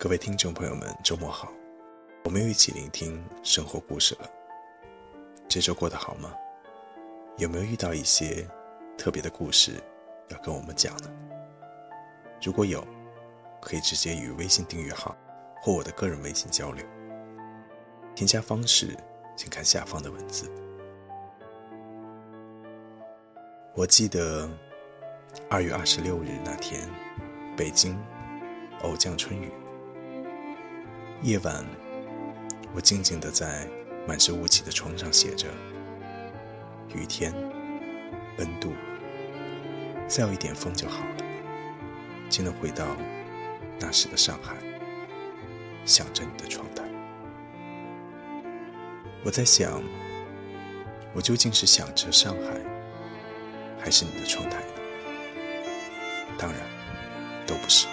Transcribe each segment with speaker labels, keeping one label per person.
Speaker 1: 各位听众朋友们，周末好！我们又一起聆听生活故事了。这周过得好吗？有没有遇到一些特别的故事要跟我们讲呢？如果有，可以直接与微信订阅号或我的个人微信交流。添加方式请看下方的文字。我记得二月二十六日那天，北京偶降春雨。夜晚，我静静地在满是雾气的窗上写着：“雨天，温度，再有一点风就好了，就能回到那时的上海，想着你的窗台。”我在想，我究竟是想着上海，还是你的窗台呢？当然，都不是。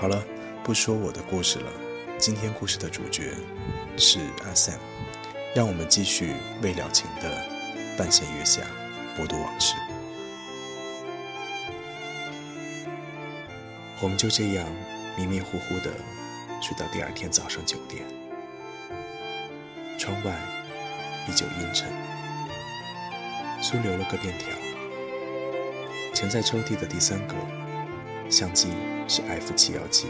Speaker 1: 好了，不说我的故事了。今天故事的主角是阿 Sam，让我们继续未了情的半弦月下，博读往事。我们就这样迷迷糊糊的睡到第二天早上九点，窗外依旧阴沉。苏留了个便条，潜在抽屉的第三格，相机。是 F 七幺七，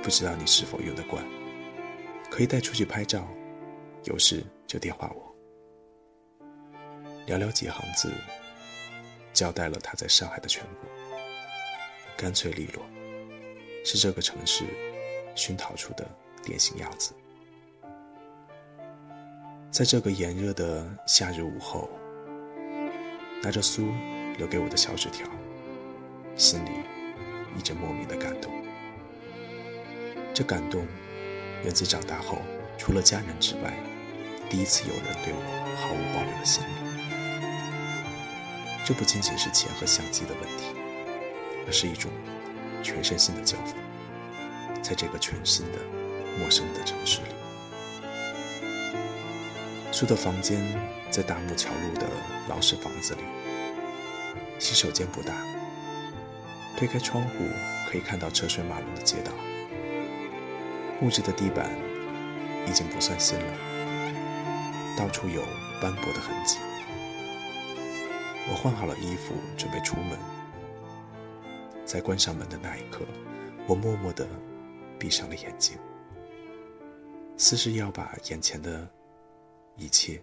Speaker 1: 不知道你是否用得惯，可以带出去拍照，有事就电话我。寥寥几行字，交代了他在上海的全部，干脆利落，是这个城市熏陶出的典型样子。在这个炎热的夏日午后，拿着苏留给我的小纸条，心里。一阵莫名的感动，这感动源自长大后除了家人之外，第一次有人对我毫无保留的信任。这不仅仅是钱和相机的问题，而是一种全身心的交付，在这个全新的、陌生的城市里。苏的房间在大木桥路的老式房子里，洗手间不大。推开窗户，可以看到车水马龙的街道。木质的地板已经不算新了，到处有斑驳的痕迹。我换好了衣服，准备出门。在关上门的那一刻，我默默地闭上了眼睛，似是要把眼前的一切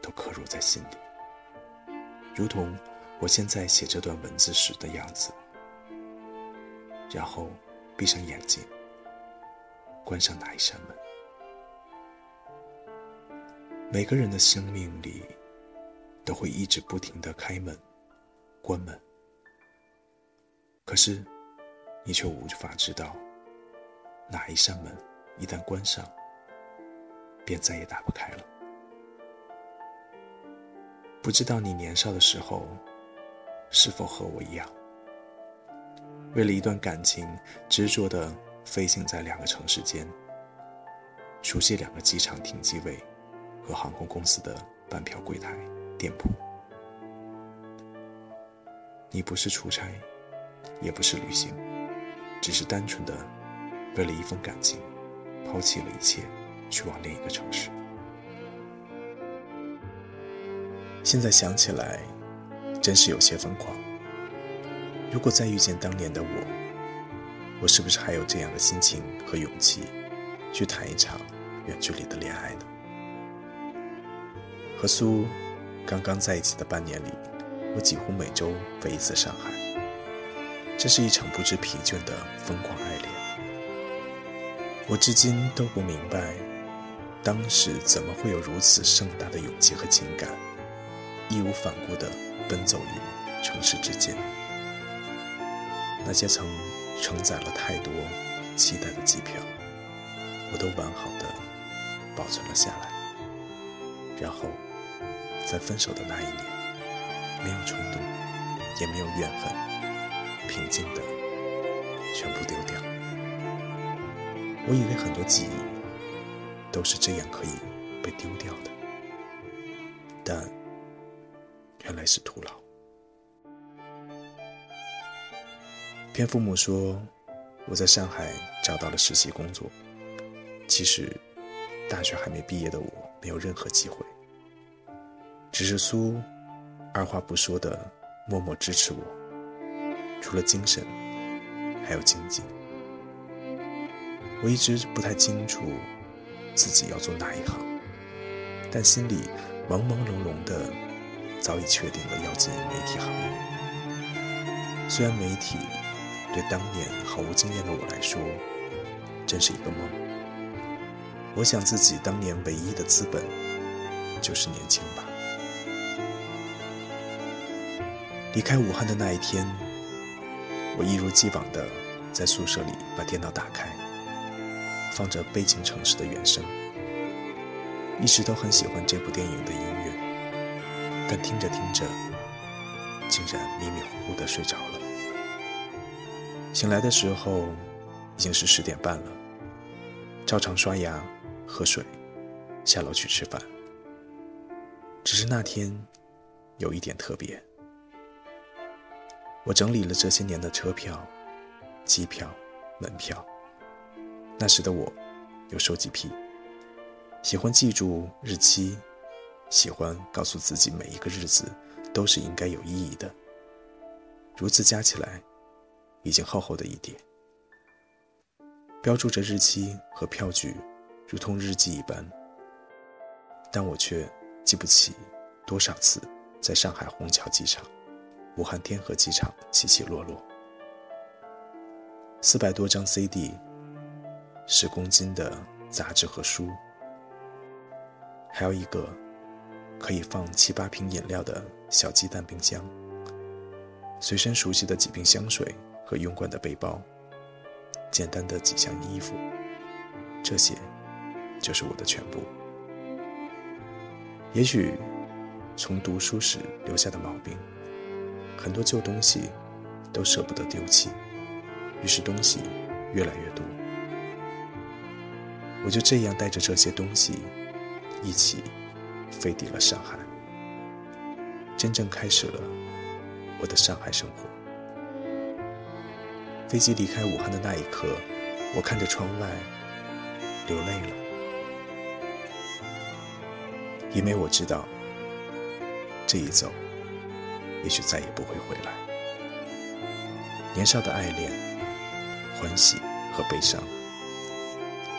Speaker 1: 都刻入在心里，如同我现在写这段文字时的样子。然后闭上眼睛，关上哪一扇门。每个人的生命里，都会一直不停的开门、关门。可是，你却无法知道，哪一扇门一旦关上，便再也打不开了。不知道你年少的时候，是否和我一样？为了一段感情，执着的飞行在两个城市间，熟悉两个机场停机位和航空公司的办票柜台、店铺。你不是出差，也不是旅行，只是单纯的为了一份感情，抛弃了一切，去往另一个城市。现在想起来，真是有些疯狂。如果再遇见当年的我，我是不是还有这样的心情和勇气，去谈一场远距离的恋爱呢？和苏刚刚在一起的半年里，我几乎每周飞一次上海。这是一场不知疲倦的疯狂爱恋。我至今都不明白，当时怎么会有如此盛大的勇气和情感，义无反顾地奔走于城市之间。那些曾承载了太多期待的机票，我都完好的保存了下来。然后，在分手的那一年，没有冲动，也没有怨恨，平静的全部丢掉。我以为很多记忆都是这样可以被丢掉的，但原来是徒劳。骗父母说我在上海找到了实习工作，其实大学还没毕业的我没有任何机会，只是苏二话不说的默默支持我，除了精神，还有经济。我一直不太清楚自己要做哪一行，但心里朦朦胧胧的早已确定了要进媒体行业。虽然媒体对当年毫无经验的我来说，真是一个梦。我想自己当年唯一的资本就是年轻吧。离开武汉的那一天，我一如既往的在宿舍里把电脑打开。放着《悲情城市》的原声，一直都很喜欢这部电影的音乐，但听着听着，竟然迷迷糊糊的睡着了。醒来的时候已经是十点半了，照常刷牙、喝水，下楼去吃饭。只是那天有一点特别，我整理了这些年的车票、机票、门票。那时的我有收集癖，喜欢记住日期，喜欢告诉自己每一个日子都是应该有意义的。如此加起来，已经厚厚的一叠，标注着日期和票据，如同日记一般。但我却记不起多少次在上海虹桥机场、武汉天河机场起起落落，四百多张 CD。十公斤的杂志和书，还有一个可以放七八瓶饮料的小鸡蛋冰箱，随身熟悉的几瓶香水和用惯的背包，简单的几箱衣服，这些就是我的全部。也许从读书时留下的毛病，很多旧东西都舍不得丢弃，于是东西越来越多。我就这样带着这些东西，一起飞抵了上海，真正开始了我的上海生活。飞机离开武汉的那一刻，我看着窗外，流泪了，因为我知道，这一走，也许再也不会回来。年少的爱恋、欢喜和悲伤。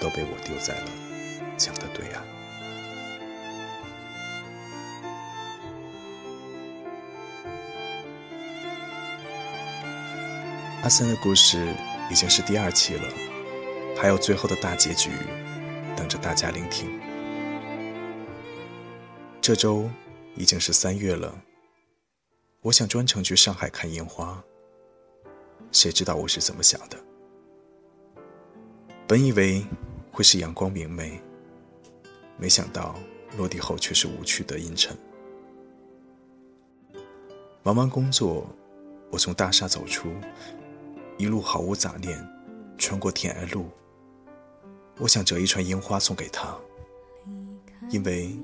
Speaker 1: 都被我丢在了江的对岸。阿森的故事已经是第二期了，还有最后的大结局等着大家聆听。这周已经是三月了，我想专程去上海看樱花，谁知道我是怎么想的？本以为。会是阳光明媚，没想到落地后却是无趣的阴沉。忙完工作，我从大厦走出，一路毫无杂念，穿过天爱路。我想折一串樱花送给他，因为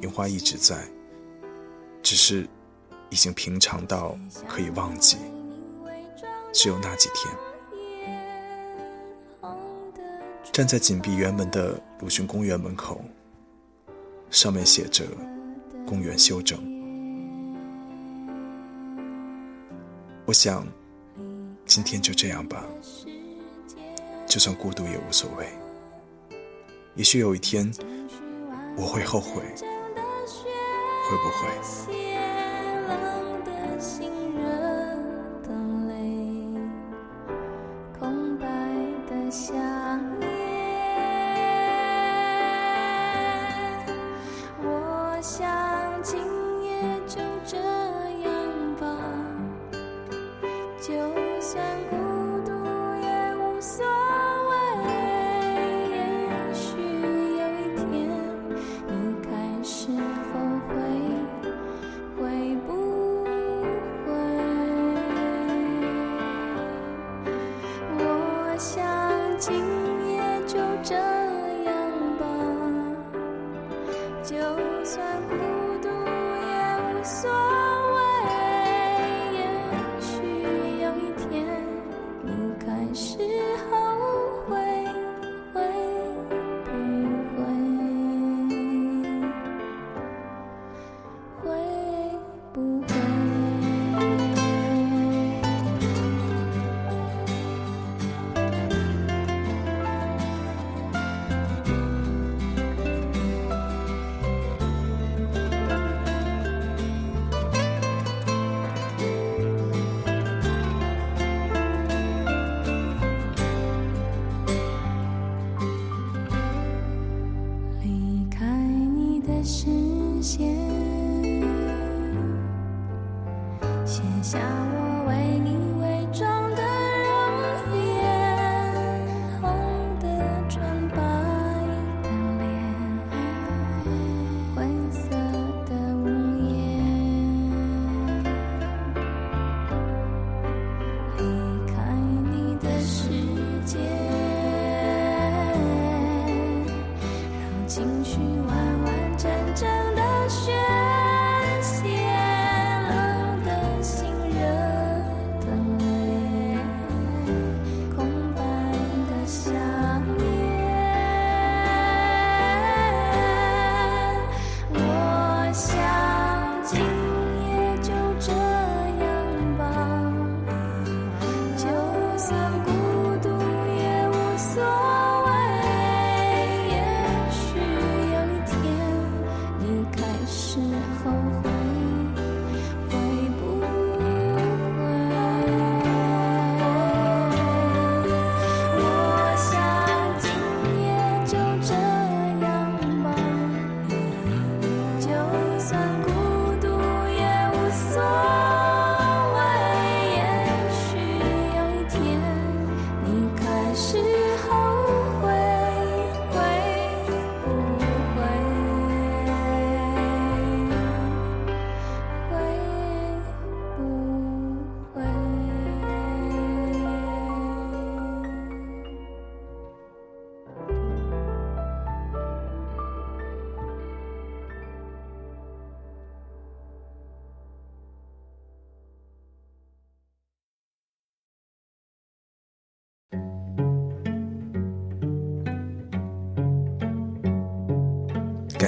Speaker 1: 樱花一直在，只是已经平常到可以忘记，只有那几天。站在紧闭园门的鲁迅公园门口，上面写着“公园休整”。我想，今天就这样吧，就算孤独也无所谓。也许有一天，我会后悔，会不会？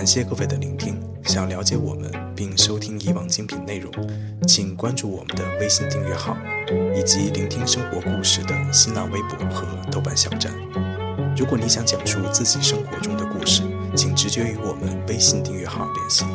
Speaker 1: 感谢各位的聆听。想了解我们并收听以往精品内容，请关注我们的微信订阅号，以及聆听生活故事的新浪微博和豆瓣小站。如果你想讲述自己生活中的故事，请直接与我们微信订阅号联系。